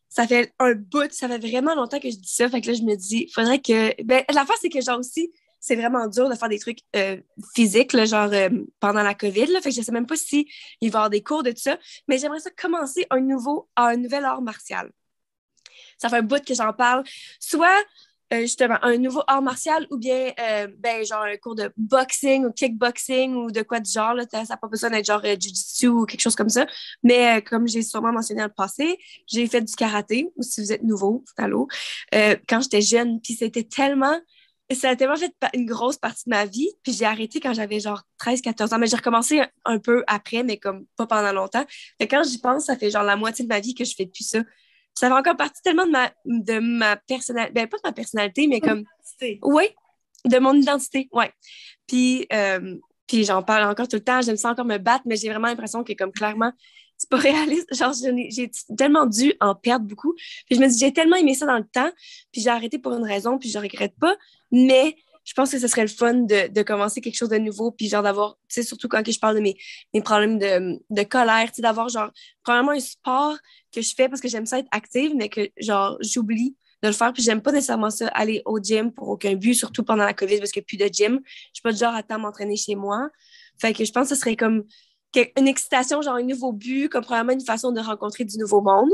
ça fait un bout, ça fait vraiment longtemps que je dis ça. Fait que là, je me dis, faudrait que. Ben, la face, c'est que genre aussi, c'est vraiment dur de faire des trucs euh, physiques, genre euh, pendant la COVID. Là, fait je sais même pas si va y avoir des cours de tout ça. Mais j'aimerais ça commencer un nouveau, un nouvel art martial. Ça fait un bout que j'en parle. Soit euh, justement un nouveau art martial ou bien ben, genre un cours de boxing ou kickboxing ou de quoi du genre. Ça n'a pas besoin d'être genre jiu-jitsu ou quelque chose comme ça. Mais comme j'ai sûrement mentionné dans le passé, j'ai fait du karaté, ou si vous êtes nouveau, allô, quand j'étais jeune. Puis c'était tellement ça a tellement fait une grosse partie de ma vie. Puis j'ai arrêté quand j'avais genre 13-14 ans. Mais j'ai recommencé un peu après, mais comme pas pendant longtemps. Fait quand j'y pense, ça fait genre la moitié de ma vie que je fais plus ça ça fait encore partie tellement de ma, de ma personnalité, ben pas de ma personnalité, mais comme. Oui, de mon identité, oui. Puis, euh, puis j'en parle encore tout le temps, j'aime ça encore me battre, mais j'ai vraiment l'impression que, comme clairement, c'est pas <laughs> réaliste. Genre, j'ai tellement dû en perdre beaucoup. Puis je me dis, j'ai tellement aimé ça dans le temps, puis j'ai arrêté pour une raison, puis je regrette pas. Mais je pense que ce serait le fun de, de commencer quelque chose de nouveau, puis genre d'avoir, tu sais, surtout quand je parle de mes, mes problèmes de, de colère, tu sais, d'avoir genre, probablement un sport que je fais parce que j'aime ça être active, mais que genre, j'oublie de le faire, puis j'aime pas nécessairement ça, aller au gym pour aucun but, surtout pendant la COVID, parce qu'il n'y a plus de gym. Je suis pas du genre à temps m'entraîner chez moi. Fait que je pense que ce serait comme une excitation, genre un nouveau but, comme probablement une façon de rencontrer du nouveau monde.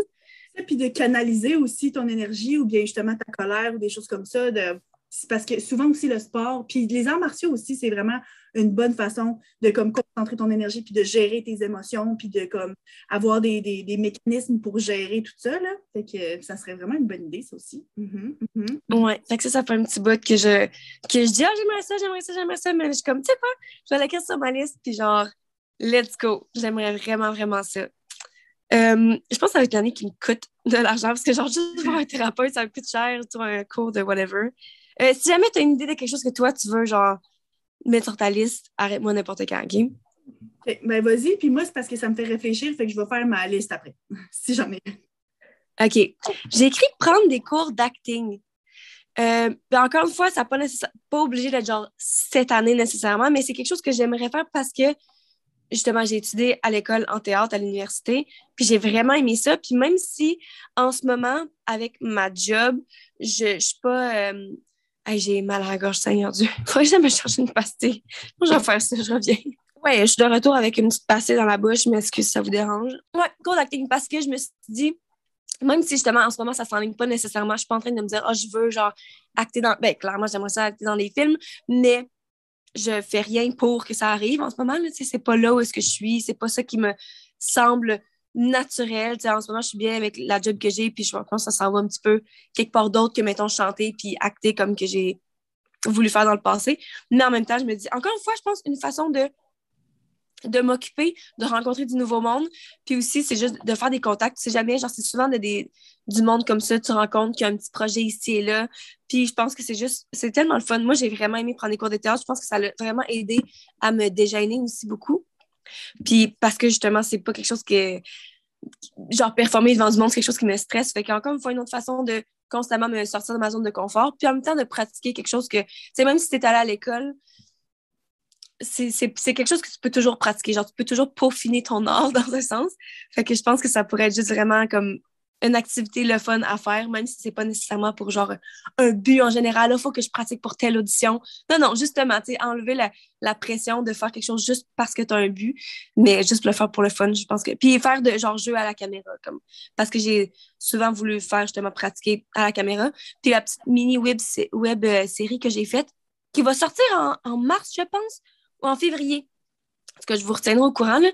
Puis de canaliser aussi ton énergie ou bien justement ta colère ou des choses comme ça, de parce que souvent aussi le sport, puis les arts martiaux aussi, c'est vraiment une bonne façon de comme concentrer ton énergie, puis de gérer tes émotions, puis de comme avoir des, des, mécanismes pour gérer tout ça. Là. Fait que ça serait vraiment une bonne idée, ça aussi. Mm-hmm. Ouais, fait que ça, ça fait un petit bout que je, que je dis, ah, j'aimerais ça, j'aimerais ça, j'aimerais ça, mais je suis comme, tu sais quoi, je vais la sur ma liste, puis genre, let's go. J'aimerais vraiment, vraiment ça. Euh, je pense que ça va être l'année qui me coûte de l'argent parce que genre juste voir un thérapeute, ça me coûte cher, tu un cours de whatever. Euh, si jamais tu as une idée de quelque chose que toi, tu veux, genre, mettre sur ta liste, arrête-moi n'importe quand, OK? Ben, vas-y. Puis moi, c'est parce que ça me fait réfléchir, fait que je vais faire ma liste après, <laughs> si j'en ai. OK. J'ai écrit prendre des cours d'acting. Euh, ben, encore une fois, ça n'est pas, pas obligé d'être genre cette année nécessairement, mais c'est quelque chose que j'aimerais faire parce que justement, j'ai étudié à l'école en théâtre à l'université, puis j'ai vraiment aimé ça. Puis même si en ce moment, avec ma job, je ne suis pas euh, j'ai mal à la gorge, Seigneur Dieu. <laughs> Faudrait que je me chercher une pastille. je vais faire ça, je reviens. Ouais, je suis de retour avec une petite passée dans la bouche, mais est-ce que ça vous dérange? Ouais, cours d'acting parce que je me suis dit, même si justement en ce moment ça s'enligne pas nécessairement, je suis pas en train de me dire, oh, je veux genre acter dans. Ben, clairement, j'aimerais ça acter dans les films, mais je fais rien pour que ça arrive en ce moment. C'est pas là où est-ce que je suis, c'est pas ça qui me semble naturel. en ce moment, je suis bien avec la job que j'ai, puis je pense que ça s'en va un petit peu quelque part d'autre que, mettons, chanter puis acter comme que j'ai voulu faire dans le passé. Mais en même temps, je me dis, encore une fois, je pense une façon de de m'occuper, de rencontrer du nouveau monde. Puis aussi, c'est juste de faire des contacts. Tu sais jamais, genre, c'est souvent du monde comme ça, tu rencontres qu'il y a un petit projet ici et là. Puis je pense que c'est juste, c'est tellement le fun. Moi, j'ai vraiment aimé prendre des cours de théâtre. Je pense que ça l'a vraiment aidé à me déjeuner aussi beaucoup. Puis parce que justement, c'est pas quelque chose que, genre, performer devant du monde, c'est quelque chose qui me stresse. Fait qu'encore une fois, une autre façon de constamment me sortir de ma zone de confort. Puis en même temps, de pratiquer quelque chose que, tu sais, même si tu es allé à l'école, c'est quelque chose que tu peux toujours pratiquer. Genre, tu peux toujours peaufiner ton art <laughs> dans un sens. Fait que je pense que ça pourrait être juste vraiment comme une activité le fun à faire, même si c'est pas nécessairement pour genre un but en général. Il faut que je pratique pour telle audition. Non, non, justement, tu sais, enlever la, la, pression de faire quelque chose juste parce que tu as un but, mais juste le faire pour le fun, je pense que. Puis faire de genre jeu à la caméra, comme. Parce que j'ai souvent voulu faire justement pratiquer à la caméra. Puis la petite mini web, web euh, série que j'ai faite, qui va sortir en, en mars, je pense ou en février. Parce que je vous retiendrai au courant, là.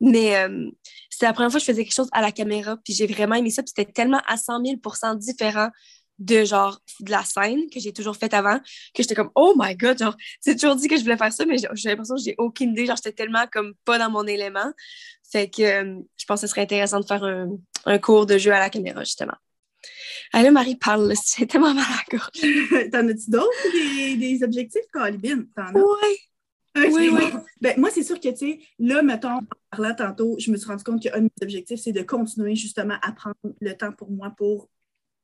Mais euh, c'était la première fois que je faisais quelque chose à la caméra, puis j'ai vraiment aimé ça, puis c'était tellement à 100 000% différent de genre de la scène que j'ai toujours faite avant, que j'étais comme oh my god, genre, j'ai toujours dit que je voulais faire ça, mais j'ai l'impression que j'ai aucune idée, genre, j'étais tellement comme pas dans mon élément. Fait que euh, je pense que ce serait intéressant de faire un, un, cours de jeu à la caméra, justement. Allez, Marie, parle, c'est tellement mal à la <laughs> T'en as-tu d'autres, des, des objectifs, Colibine? Oui. Oui, oui. Ben, moi, c'est sûr que, tu sais, là, mettons, en parlant tantôt, je me suis rendu compte qu'un de mes objectifs, c'est de continuer justement à prendre le temps pour moi pour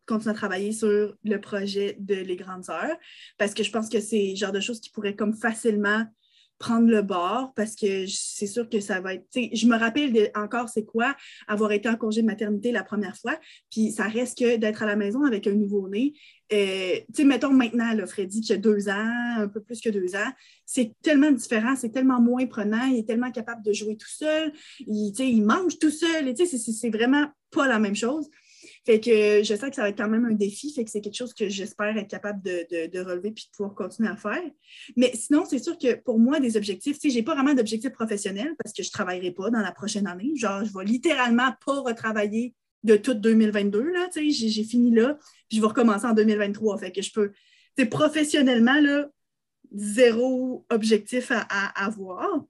continuer à travailler sur le projet de Les Grandes Heures, parce que je pense que c'est le genre de choses qui pourraient comme facilement prendre le bord parce que c'est sûr que ça va être. Je me rappelle encore c'est quoi avoir été en congé de maternité la première fois, puis ça reste que d'être à la maison avec un nouveau-né. Euh, mettons maintenant, là, Freddy, qui a deux ans, un peu plus que deux ans, c'est tellement différent, c'est tellement moins prenant, il est tellement capable de jouer tout seul, il, il mange tout seul, c'est vraiment pas la même chose. Fait que je sais que ça va être quand même un défi, fait que c'est quelque chose que j'espère être capable de, relever puis de pouvoir continuer à faire. Mais sinon, c'est sûr que pour moi, des objectifs, tu sais, j'ai pas vraiment d'objectifs professionnels parce que je travaillerai pas dans la prochaine année. Genre, je vais littéralement pas retravailler de toute 2022, là, tu sais, j'ai fini là, puis je vais recommencer en 2023. Fait que je peux, tu professionnellement, là, zéro objectif à avoir.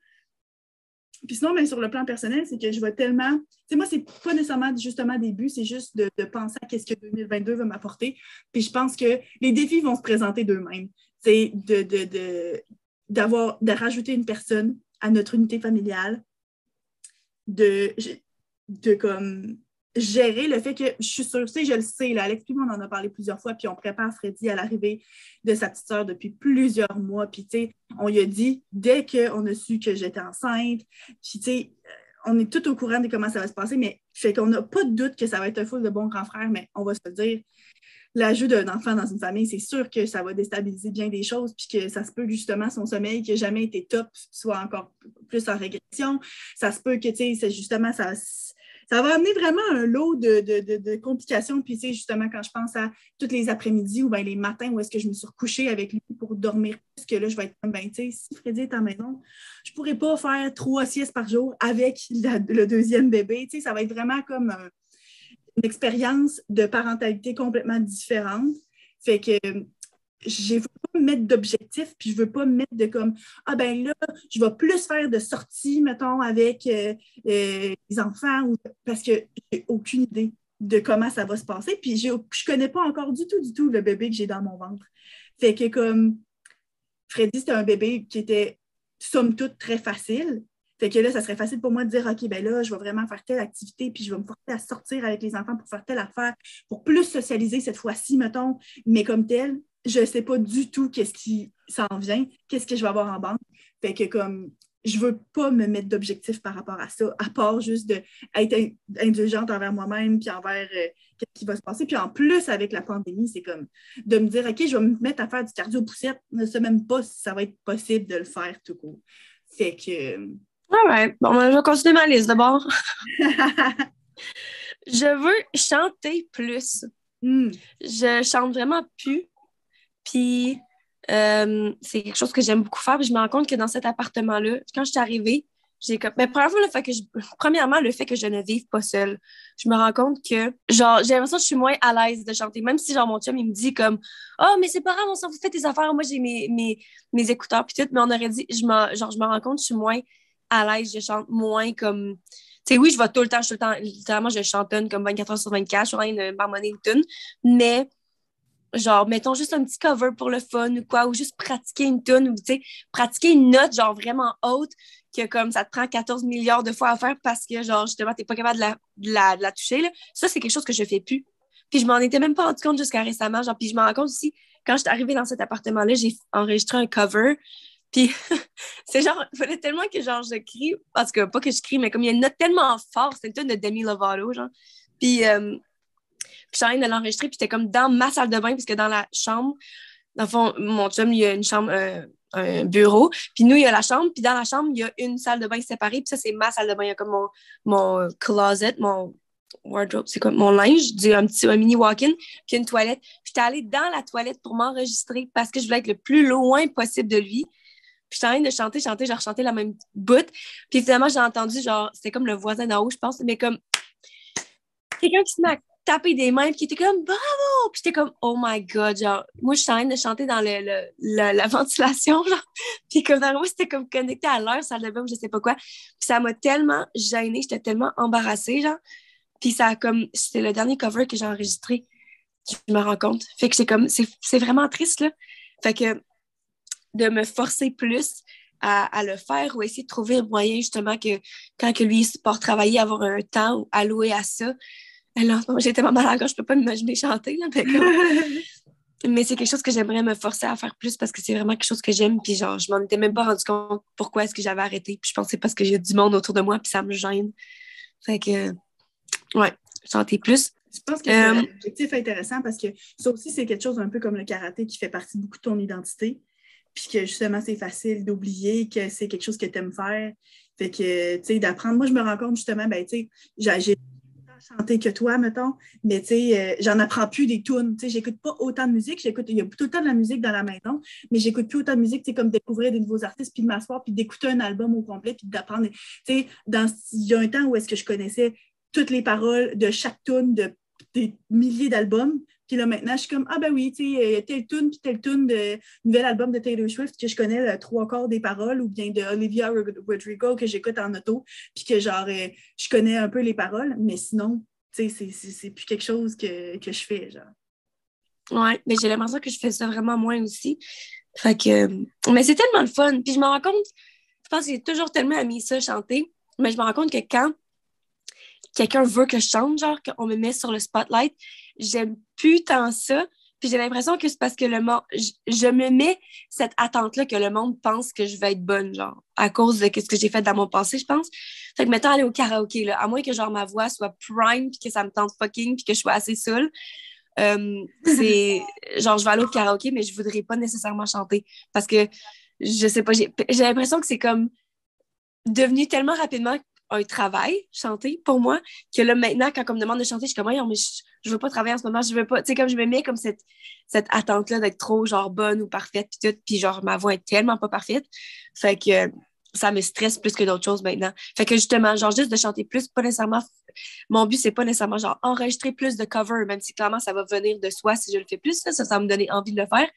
Puis sinon, mais sur le plan personnel, c'est que je vais tellement. Tu sais, moi, c'est pas nécessairement justement des buts, c'est juste de, penser à qu'est-ce que 2022 va m'apporter. Puis je pense que les défis vont se présenter d'eux-mêmes. C'est de, de, d'avoir, de rajouter une personne à notre unité familiale, de, de comme gérer le fait que je suis sûre, tu sais, je le sais, là, Alex, puis on en a parlé plusieurs fois, puis on prépare Freddy à l'arrivée de sa petite sœur depuis plusieurs mois, puis tu sais, on lui a dit dès qu'on a su que j'étais enceinte, puis tu sais, euh, on est tout au courant de comment ça va se passer, mais fait qu'on n'a pas de doute que ça va être un full de bons grands frères, mais on va se dire, l'ajout d'un enfant dans une famille, c'est sûr que ça va déstabiliser bien des choses, puis que ça se peut justement son sommeil qui n'a jamais été top soit encore plus en régression. Ça se peut que, tu sais, justement, ça, ça va amener vraiment un lot de, complications. Puis, tu sais, justement, quand je pense à tous les après-midi ou bien les matins où est-ce que je me suis recouchée avec lui pour dormir, parce que là, je vais être comme, ben, tu sais, si Freddy est à la maison, je ne pourrais pas faire trois siestes par jour avec le deuxième bébé. Tu sais, ça va être vraiment comme une expérience de parentalité complètement différente. Fait que je ne veux pas me mettre d'objectifs, puis je ne veux pas me mettre de comme Ah ben là, je vais plus faire de sorties, mettons, avec euh, euh, les enfants, parce que j'ai aucune idée de comment ça va se passer. Puis je ne connais pas encore du tout, du tout le bébé que j'ai dans mon ventre. Fait que comme Freddy, c'était un bébé qui était somme toute très facile. Fait que là, ça serait facile pour moi de dire, OK, ben là, je vais vraiment faire telle activité, puis je vais me forcer à sortir avec les enfants pour faire telle affaire, pour plus socialiser cette fois-ci, mettons, mais comme tel, je ne sais pas du tout qu'est-ce qui s'en vient, qu'est-ce que je vais avoir en banque. Fait que comme je ne veux pas me mettre d'objectif par rapport à ça, à part juste d'être indulgente envers moi-même, puis envers euh, ce qui va se passer. Puis en plus, avec la pandémie, c'est comme de me dire, OK, je vais me mettre à faire du cardio-poussette, je ne sais même pas si ça va être possible de le faire tout court. Fait que. Ouais. Bon, ben, je vais continuer ma liste d'abord. <laughs> je veux chanter plus. Hmm. Je chante vraiment plus. Puis euh, c'est quelque chose que j'aime beaucoup faire. Puis je me rends compte que dans cet appartement-là, quand je suis arrivée, j'ai comme. Mais premièrement, le fait que je... premièrement, le fait que je ne vive pas seule. Je me rends compte que, genre, j'ai l'impression que je suis moins à l'aise de chanter. Même si, genre, mon chum, il me dit comme, oh, mais c'est pas grave, on s'en fout, fais tes affaires. Moi, j'ai mes, mes, mes écouteurs, puis tout. Mais on aurait dit, je me, genre, je me rends compte que je suis moins à l'aise, je chante moins comme. Tu sais, oui, je vais tout le temps, tout le temps, littéralement, je chantonne comme 24 heures sur 24, je suis en train de une tune. Mais, genre, mettons juste un petit cover pour le fun ou quoi, ou juste pratiquer une tune, ou, tu sais, pratiquer une note, genre, vraiment haute, que comme ça te prend 14 milliards de fois à faire parce que, genre, justement, t'es pas capable de la, de la, toucher, là. Ça, c'est quelque chose que je fais plus. Puis je m'en étais même pas rendu compte jusqu'à récemment. Genre, puis je me rends compte aussi, quand je suis arrivée dans cet appartement-là, j'ai enregistré un cover. Puis <laughs> c'est genre, il fallait tellement que genre je crie, parce que pas que je crie, mais comme il y a une note tellement forte, c'est une tonne de Demi Lovato, genre. Puis, euh, je suis en de l'enregistrer, puis j'étais comme dans ma salle de bain, puisque dans la chambre, dans le fond, mon chum, il y a une chambre, euh, un bureau, puis nous, il y a la chambre, puis dans la chambre, il y a une salle de bain séparée, puis ça, c'est ma salle de bain. Il y a comme mon, mon closet, mon wardrobe, c'est comme mon linge, un petit un mini walk-in, puis une toilette. J'étais allée dans la toilette pour m'enregistrer parce que je voulais être le plus loin possible de lui. Puis j'étais en train de chanter, chanter, j'ai rechanté la même bout. Puis finalement, j'ai entendu, genre, c'était comme le voisin d'en haut, je pense, mais comme quelqu'un qui à taper des mains, puis qui était comme bravo! Puis j'étais comme oh my god, genre, moi, je suis en train de chanter dans le, la, la <laughs> ventilation, genre. Puis comme dans moi, c'était comme connecté à l'heure, ça levait, je sais pas quoi. Puis ça m'a tellement gênée, j'étais tellement embarrassée, genre. Puis ça a comme, c'était le dernier cover que j'ai enregistré. Je me rends compte. Fait que c'est comme, c'est vraiment triste, là. Fait que de me forcer plus à, le faire ou essayer de trouver un moyen, justement, que quand que lui il travailler, avoir un temps alloué à ça. Alors, j'ai tellement mal à la gorge, je peux pas m'imaginer chanter, là. mais <laughs> mais c'est quelque chose que j'aimerais me forcer à faire plus parce que c'est vraiment quelque chose que j'aime. Puis genre, je m'en étais même pas rendu compte pourquoi est-ce que j'avais arrêté. Puis je pensais parce qu'il y a du monde autour de moi, puis ça me gêne. Fait que, ouais, chanter plus. Je pense que c'est Euh, un objectif intéressant parce que ça aussi, c'est quelque chose un peu comme le karaté qui fait partie beaucoup de ton identité. Puis que justement, c'est facile d'oublier que c'est quelque chose que tu aimes faire. Fait que, tu sais, d'apprendre. Moi, je me rends compte justement, ben, tu sais, j'ai chanté que toi, mettons, mais tu sais, euh, j'en apprends plus des tunes. Tu sais, j'écoute pas autant de musique. J'écoute, il y a tout le temps de la musique dans la maison, mais j'écoute plus autant de musique, sais, comme découvrir des nouveaux artistes, puis de m'asseoir, puis d'écouter un album au complet, puis d'apprendre. Tu sais, dans, il y a un temps où est-ce que je connaissais toutes les paroles de chaque tune de des milliers d'albums. Puis là, maintenant, je suis comme, ah ben oui, tu sais, euh, telle tune, puis telle tune de nouvel album de Taylor Swift que je connais le trois quarts des paroles, ou bien de Olivia Rod- Rodrigo que j'écoute en auto, puis que genre, euh, je connais un peu les paroles, mais sinon, tu sais, c'est plus quelque chose que, que je fais, genre. Ouais, mais j'ai l'impression que je fais ça vraiment moins aussi. Fait que, mais c'est tellement le fun. Puis je me rends compte, je pense que j'ai toujours tellement aimé ça, chanter, mais je me rends compte que quand quelqu'un veut que je chante, genre, qu'on me met sur le spotlight, j'aime plus tant ça. Puis j'ai l'impression que c'est parce que le monde, je, je me mets cette attente-là que le monde pense que je vais être bonne, genre, à cause de ce que j'ai fait dans mon passé, je pense. Fait que mettons aller au karaoké, là, à moins que genre ma voix soit prime, puis que ça me tente fucking, puis que je sois assez seule. euh, c'est <laughs> genre je vais aller au karaoké mais je voudrais pas nécessairement chanter parce que je sais pas j'ai j'ai l'impression que c'est comme devenu tellement rapidement un travail chanter pour moi que là maintenant quand on me demande de chanter je suis comme Voyons, mais je, veux pas travailler en ce moment je veux pas tu sais comme je me mets comme cette cette attente là d'être trop genre bonne ou parfaite puis tout puis genre ma voix est tellement pas parfaite fait que ça me stresse plus que d'autres choses maintenant. Fait que justement, genre juste de chanter plus, pas nécessairement. Mon but, c'est pas nécessairement genre enregistrer plus de covers, même si clairement ça va venir de soi si je le fais plus, ça, ça va me donner envie de le faire.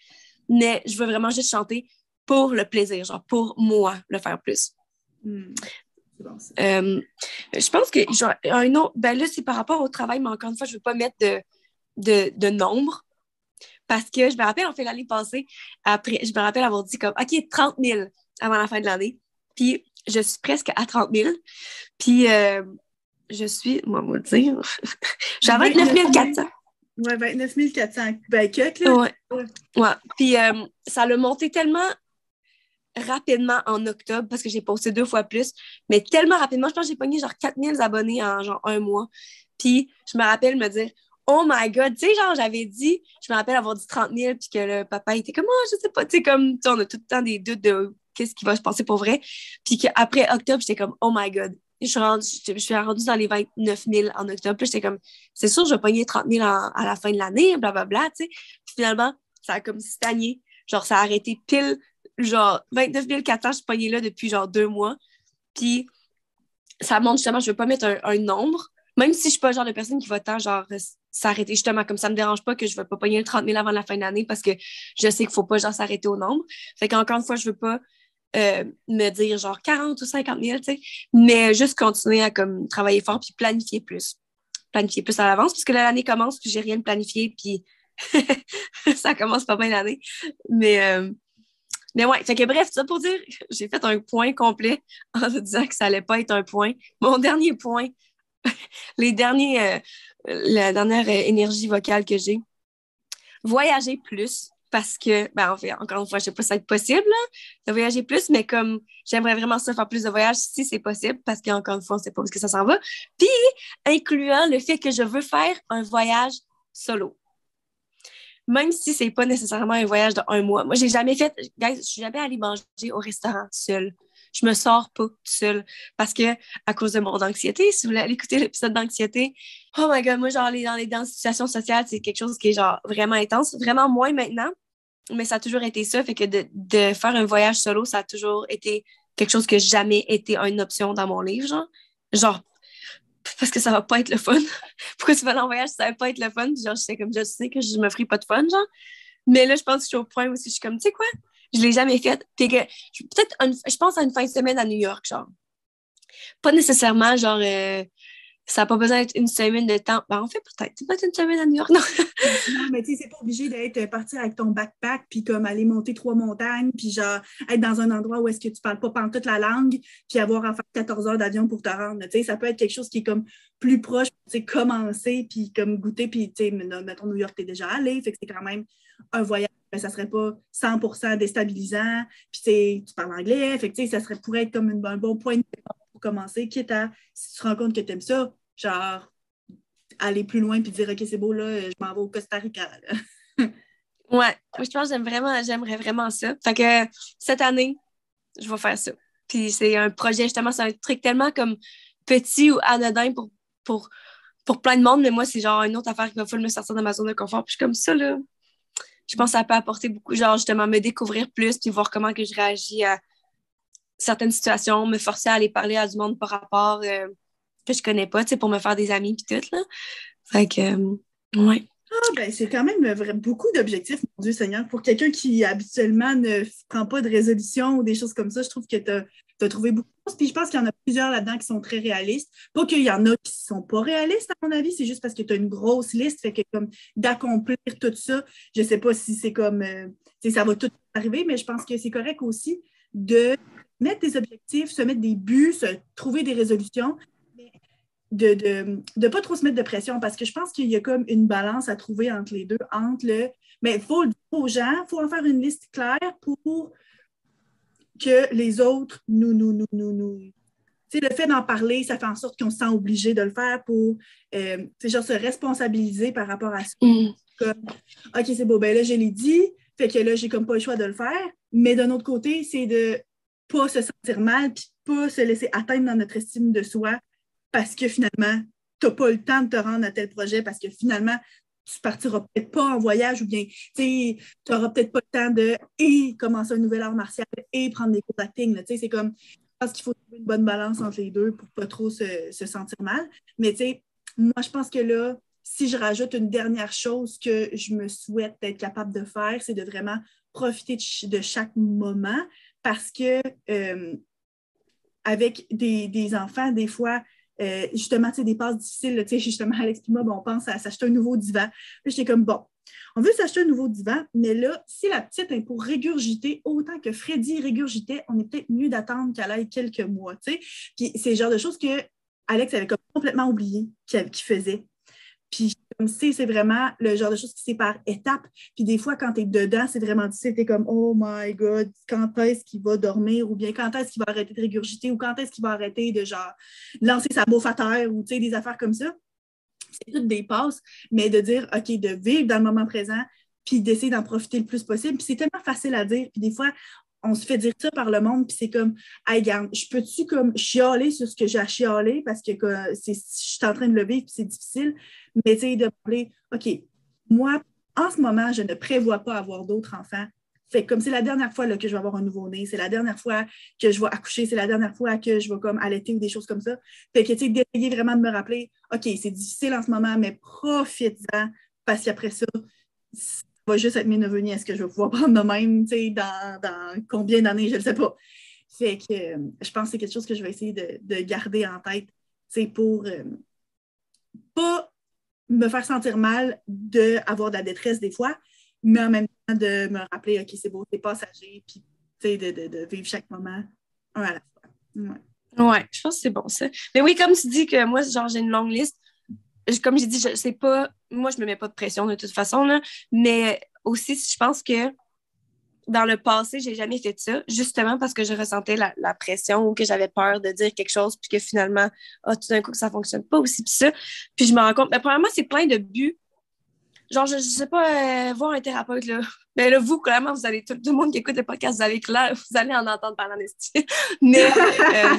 Mais je veux vraiment juste chanter pour le plaisir, genre pour moi, le faire plus. Hmm. Bon. Euh, je pense que genre, un autre, ben là, c'est par rapport au travail, mais encore une fois, je veux pas mettre de, de, de nombre. Parce que je me rappelle, en fait, l'année passée, après, je me rappelle avoir dit comme OK, 30 000 avant la fin de l'année. Puis je suis presque à 30 000. Puis euh, je suis, moi, on va dire, je suis à 29 400. Ouais, 29 400. Ben, que, là. Ouais. ouais. Puis euh, ça l'a monté tellement rapidement en octobre parce que j'ai posté deux fois plus, mais tellement rapidement, je pense que j'ai pogné genre 4000 abonnés en genre un mois. Puis je me rappelle me dire, oh my god, tu sais, genre j'avais dit, je me rappelle avoir dit 30 000 puis que le papa était comme, oh, je sais pas, tu sais, comme, on a tout le temps des doutes de qu'est-ce qui va se passer pour vrai. Puis qu'après octobre, j'étais comme, oh my God. Je suis, rendue, je, suis rendue dans les 29 000 en octobre. Puis j'étais comme, c'est sûr, je vais pogner 30 000 à la fin de l'année, blablabla, tu sais. Puis finalement, ça a comme stagné. Genre, ça a arrêté pile, genre, 29 400, je suis pognée là depuis genre deux mois. Puis ça montre justement, je veux pas mettre un, nombre, même si je suis pas le genre de personne qui va tant, genre, s'arrêter justement comme ça me dérange pas que je vais pas pogner le 30 000 avant la fin de l'année parce que je sais qu'il faut pas genre s'arrêter au nombre. Fait qu'encore une fois, je veux pas euh, me dire genre 40 ou 50 000, tu sais, mais juste continuer à comme travailler fort puis planifier plus. Planifier plus à l'avance parce que l'année commence puis j'ai rien de planifié puis <laughs> ça commence pas bien l'année. Mais, euh, mais ouais, fait que bref, ça pour dire, j'ai fait un point complet en <laughs> disant que ça allait pas être un point. Mon dernier point, <laughs> les derniers, euh, la dernière énergie vocale que j'ai. Voyager plus parce que, ben, en fait, encore une fois, je sais pas si ça va être possible de voyager plus, mais comme j'aimerais vraiment ça faire plus de voyages si c'est possible, parce qu'encore une fois, on sait pas où que ça s'en va. Puis, incluant le fait que je veux faire un voyage solo. Même si c'est pas nécessairement un voyage de un mois. Moi, j'ai jamais fait, guys, je suis jamais allée manger au restaurant seule. Je me sors pas seule parce que à cause de mon anxiété, si vous voulez aller écouter <laughs> l'épisode d'anxiété, oh my god, moi genre les, dans les dans situations sociales, c'est quelque chose qui est genre vraiment intense, vraiment moins maintenant, mais ça a toujours été ça, fait que de, de faire un voyage solo, ça a toujours été quelque chose que jamais été une option dans mon livre, genre, genre parce que ça va pas être le fun. <laughs> Pourquoi tu vas en voyage, ça va pas être le fun? genre, je sais comme je sais que je me ferai pas de fun, genre. Mais là, je pense que je suis au point où je suis comme, tu sais quoi, je l'ai jamais fait. peut-être, je pense à une fin de semaine à New York, genre. Pas nécessairement, genre, euh, ça n'a pas besoin d'être une semaine de temps. Ben, en fait, peut-être. Peut-être une semaine à New York, <laughs> non? non, mais tu sais, c'est pas obligé d'être euh, parti avec ton backpack, puis comme aller monter trois montagnes, puis genre être dans un endroit où est-ce que tu parles pas pendant toute la langue, puis avoir à faire 14 heures d'avion pour te rendre. Tu sais, ça peut être quelque chose qui est comme plus proche, tu sais, commencer, puis comme goûter, puis tu sais, mettons, New York, t'es déjà allé, fait que c'est quand même un voyage ben, ça serait pas 100% déstabilisant. Puis tu parles anglais, fait ça serait, pourrait être comme un bon point de commencer, quitte à, si tu te rends compte que tu aimes ça, genre, aller plus loin puis dire, OK, c'est beau, là, je m'en vais au Costa Rica. <laughs> ouais, je pense que j'aime vraiment, j'aimerais vraiment ça. Fait que cette année, je vais faire ça. Puis c'est un projet, justement, c'est un truc tellement comme petit ou anodin pour, pour, pour plein de monde, mais moi, c'est genre une autre affaire qui va falloir me sortir de ma zone de confort. Puis je suis comme ça, là je pense que ça peut apporter beaucoup, genre justement me découvrir plus, puis voir comment que je réagis à certaines situations, me forcer à aller parler à du monde par rapport euh, que je connais pas, tu sais, pour me faire des amis puis tout, là. Fait que, euh, ouais. Ah, ben, c'est quand même vrai, beaucoup d'objectifs, mon Dieu Seigneur. Pour quelqu'un qui habituellement ne prend pas de résolution ou des choses comme ça, je trouve que tu as, trouvé beaucoup de choses. Puis je pense qu'il y en a plusieurs là-dedans qui sont très réalistes. Pas qu'il y en a qui ne sont pas réalistes, à mon avis, c'est juste parce que tu as une grosse liste. Fait que comme d'accomplir tout ça, je ne sais pas si c'est comme euh, ça va tout arriver, mais je pense que c'est correct aussi de mettre des objectifs, se mettre des buts, se trouver des résolutions, de ne pas trop se mettre de pression parce que je pense qu'il y a comme une balance à trouver entre les deux, entre le. Mais il faut le dire aux gens, il faut en faire une liste claire pour que les autres nous, nous, nous, nous, nous. Le fait d'en parler, ça fait en sorte qu'on se sent obligé de le faire pour euh, genre se responsabiliser par rapport à ça. Mm. Comme, OK, c'est beau, ben là, je l'ai dit, fait que là, j'ai comme pas le choix de le faire. Mais d'un autre côté, c'est de pas se sentir mal, puis pas se laisser atteindre dans notre estime de soi parce que finalement, tu n'as pas le temps de te rendre à tel projet parce que finalement, tu partiras peut-être pas en voyage ou bien tu n'auras peut-être pas le temps de et commencer un nouvel art martial et prendre des cours d'acting. C'est comme, je pense qu'il faut trouver une bonne balance entre les deux pour pas trop se, sentir mal. Mais tu sais, moi, je pense que là, si je rajoute une dernière chose que je me souhaite être capable de faire, c'est de vraiment profiter de, chaque moment parce que euh, avec des, des, enfants, des fois, euh, justement, tu sais, des passes difficiles, tu sais, justement, <laughs> Alex et moi, on pense à s'acheter un nouveau divan. Puis j'étais comme, bon, on veut s'acheter un nouveau divan, mais là, si la petite est pour régurgiter autant que Freddy régurgitait, on est peut-être mieux d'attendre qu'elle aille quelques mois, tu sais. Puis c'est le genre de choses que Alex avait complètement oublié qu'il faisait. Puis comme si c'est vraiment le genre de choses qui c'est par étapes. Puis des fois, quand tu es dedans, c'est vraiment difficile. Tu es comme Oh my God, quand est-ce qu'il va dormir? Ou bien quand est-ce qu'il va arrêter de régurgiter? Ou quand est-ce qu'il va arrêter de genre lancer sa bouffe à terre? Ou des affaires comme ça. C'est toutes des passes, mais de dire OK, de vivre dans le moment présent, puis d'essayer d'en profiter le plus possible. Puis c'est tellement facile à dire. Puis des fois, on se fait dire ça par le monde, puis c'est comme, hey, garde, je peux-tu comme chialer sur ce que j'ai à chialer parce que, je suis en train de le vivre, puis c'est difficile, mais tu sais, de parler, OK, moi, en ce moment, je ne prévois pas avoir d'autres enfants. Fait comme c'est la dernière fois que je vais avoir un nouveau-né, c'est la dernière fois que je vais accoucher, c'est la dernière fois que je vais comme allaiter ou des choses comme ça. Fait que, tu sais, d'essayer vraiment de me rappeler, OK, c'est difficile en ce moment, mais profite-en parce qu'après ça va juste être neveux Est-ce que je vais pouvoir prendre de même, tu sais, dans, dans, combien d'années, je ne sais pas. Fait que euh, je pense que c'est quelque chose que je vais essayer de, garder en tête, tu pour euh, pas me faire sentir mal d'avoir de la détresse des fois, mais en même temps de me rappeler, OK, c'est beau, c'est passager, puis de, de, de, vivre chaque moment un à la fois. Ouais. je pense que c'est bon ça. Mais oui, comme tu dis que moi, genre, j'ai une longue liste, comme j'ai dit, je sais pas, moi, je me mets pas de pression de toute façon, là, mais aussi, je pense que dans le passé, j'ai jamais fait ça, justement parce que je ressentais la, pression ou que j'avais peur de dire quelque chose, puis que finalement, oh, tout d'un coup, ça fonctionne pas aussi, puis ça. Puis je me rends compte, mais premièrement, c'est plein de buts. Genre, je, ne sais pas, euh, voir un thérapeute, là. Mais là, vous, clairement, vous allez, tout, le monde qui écoute le podcast, vous allez, là, vous allez en entendre parler en. <laughs> Mais, euh,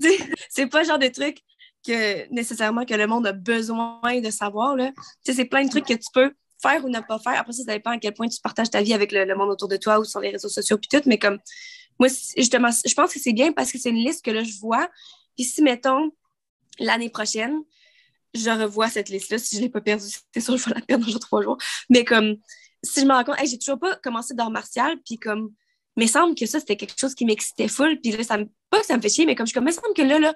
<laughs> c'est pas le genre de truc que nécessairement que le monde a besoin de savoir, là. Tu sais, c'est plein de trucs que tu peux faire ou ne pas faire. Après ça, ça dépend à quel point tu partages ta vie avec le, monde autour de toi ou sur les réseaux sociaux puis tout. Mais comme moi, justement, je pense que c'est bien parce que c'est une liste que là, je vois. Puis si, mettons, l'année prochaine, je revois cette liste-là, si je ne l'ai pas perdue, <laughs> c'est sûr que je vais la perdre dans trois jours. Mais comme si je me rends compte, hey, j'ai toujours pas commencé d'art martial, puis comme mais semble que ça, c'était quelque chose qui m'excitait full. Puis là, ça me, pas que ça me fait chier, mais comme je comme, il semble que là, là,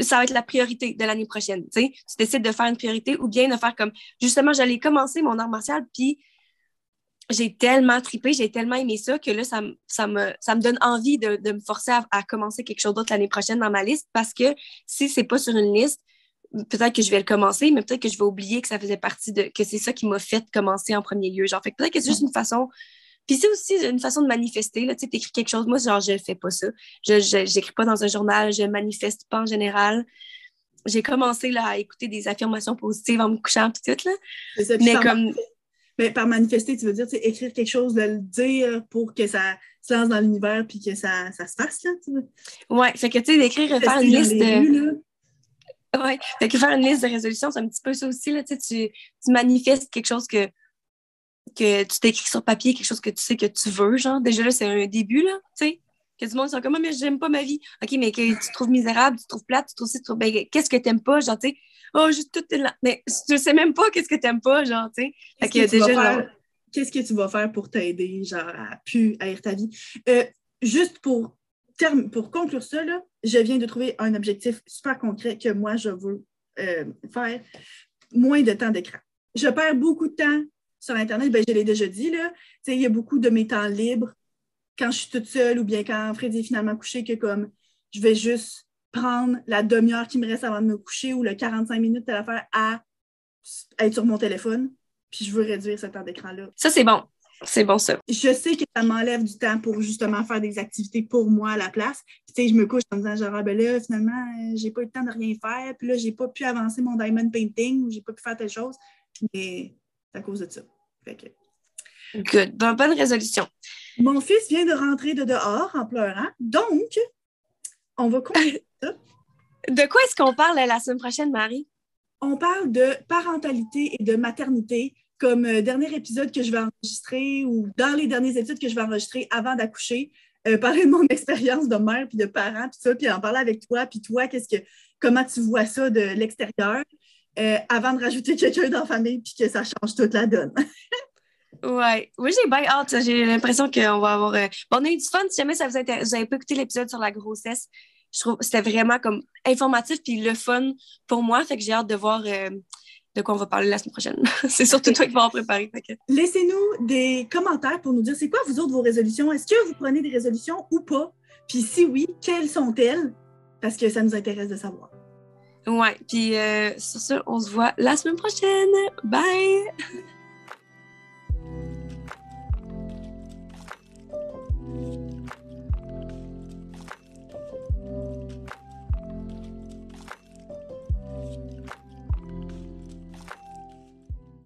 ça va être la priorité de l'année prochaine. Tu sais, tu décides de faire une priorité ou bien de faire comme, justement, j'allais commencer mon art martial, puis j'ai tellement tripé, j'ai tellement aimé ça que là, ça, ça, me, ça me donne envie de, de me forcer à, commencer quelque chose d'autre l'année prochaine dans ma liste parce que si c'est pas sur une liste, peut-être que je vais le commencer, mais peut-être que je vais oublier que ça faisait partie de, que c'est ça qui m'a fait commencer en premier lieu. Genre, fait peut-être que c'est juste une façon puis c'est aussi une façon de manifester. Tu écris quelque chose. Moi, genre, je ne fais pas ça. Je n'écris pas dans un journal. Je ne manifeste pas en général. J'ai commencé là, à écouter des affirmations positives en me couchant tout là. Ça, mais comme... Mais par manifester, tu veux dire écrire quelque chose, de le dire pour que ça se lance dans l'univers puis que ça, ça, se fasse, là, tu Ouais, fait que, tu sais, d'écrire, faire une liste... de... Oui, fait que faire une liste de résolutions, c'est un petit peu ça aussi, là, tu, tu manifestes quelque chose que que tu t'écris sur papier quelque chose que tu sais que tu veux, genre. Déjà là, c'est un début, là, tu sais. Que du monde sont comme, ah, mais j'aime pas ma vie. OK, mais que tu trouves misérable, tu trouves plate, tu trouves tu trouves. Ben, qu'est-ce que t'aimes pas, genre, tu sais. Oh, juste tout là. Mais tu sais même pas qu'est-ce que t'aimes pas, genre, tu sais. Qu'est-ce que, déjà, qu'est-ce que tu vas faire pour t'aider, genre, à pu haïr ta vie? Euh, juste pour, terme, pour conclure ça, là, je viens de trouver un objectif super concret que moi, je veux euh, faire. Moins de temps d'écran. Je perds beaucoup de temps sur Internet, ben, je l'ai déjà dit, là, il y a beaucoup de mes temps libres quand je suis toute seule ou bien quand Freddy est finalement couché, que comme je vais juste prendre la demi-heure qui me reste avant de me coucher ou le 45 minutes de l'affaire à être sur mon téléphone. Puis je veux réduire ce temps d'écran-là. Ça, c'est bon. C'est bon, ça. Je sais que ça m'enlève du temps pour justement faire des activités pour moi à la place. tu sais, je me couche en me disant, genre, ah, ben là, finalement, euh, j'ai pas eu le temps de rien faire. Puis là, j'ai pas pu avancer mon diamond painting ou j'ai pas pu faire telle chose. Mais à cause de ça. Fait Good. bonne résolution. Mon fils vient de rentrer de dehors en pleurant. Donc, on va continuer <laughs> ça. De quoi est-ce qu'on parle la semaine prochaine, Marie? On parle de parentalité et de maternité comme euh, dernier épisode que je vais enregistrer ou dans les derniers épisodes que je vais enregistrer avant d'accoucher. Euh, parler de mon <laughs> expérience de mère puis de parent puis ça, puis en parler avec toi, puis toi, qu'est-ce que comment tu vois ça de l'extérieur. Euh, avant de rajouter quelqu'un dans la famille puis que ça change toute la donne. <laughs> ouais. Oui, j'ai bien hâte. J'ai l'impression qu'on va avoir. Euh, bon, on a eu du fun. Si jamais ça vous intéresse, vous n'avez pas écouté l'épisode sur la grossesse, je trouve que c'était vraiment comme informatif puis le fun pour moi. Fait que j'ai hâte de voir. Euh, de quoi on va parler la semaine prochaine. <laughs> c'est surtout toi qui vas en préparer. Laissez-nous des commentaires pour nous dire c'est quoi vous autres vos résolutions? Est-ce que vous prenez des résolutions ou pas? Puis si oui, quelles sont-elles? Parce que ça nous intéresse de savoir. Ouais, puis euh, sur ce, on se voit la semaine prochaine. Bye! <laughs>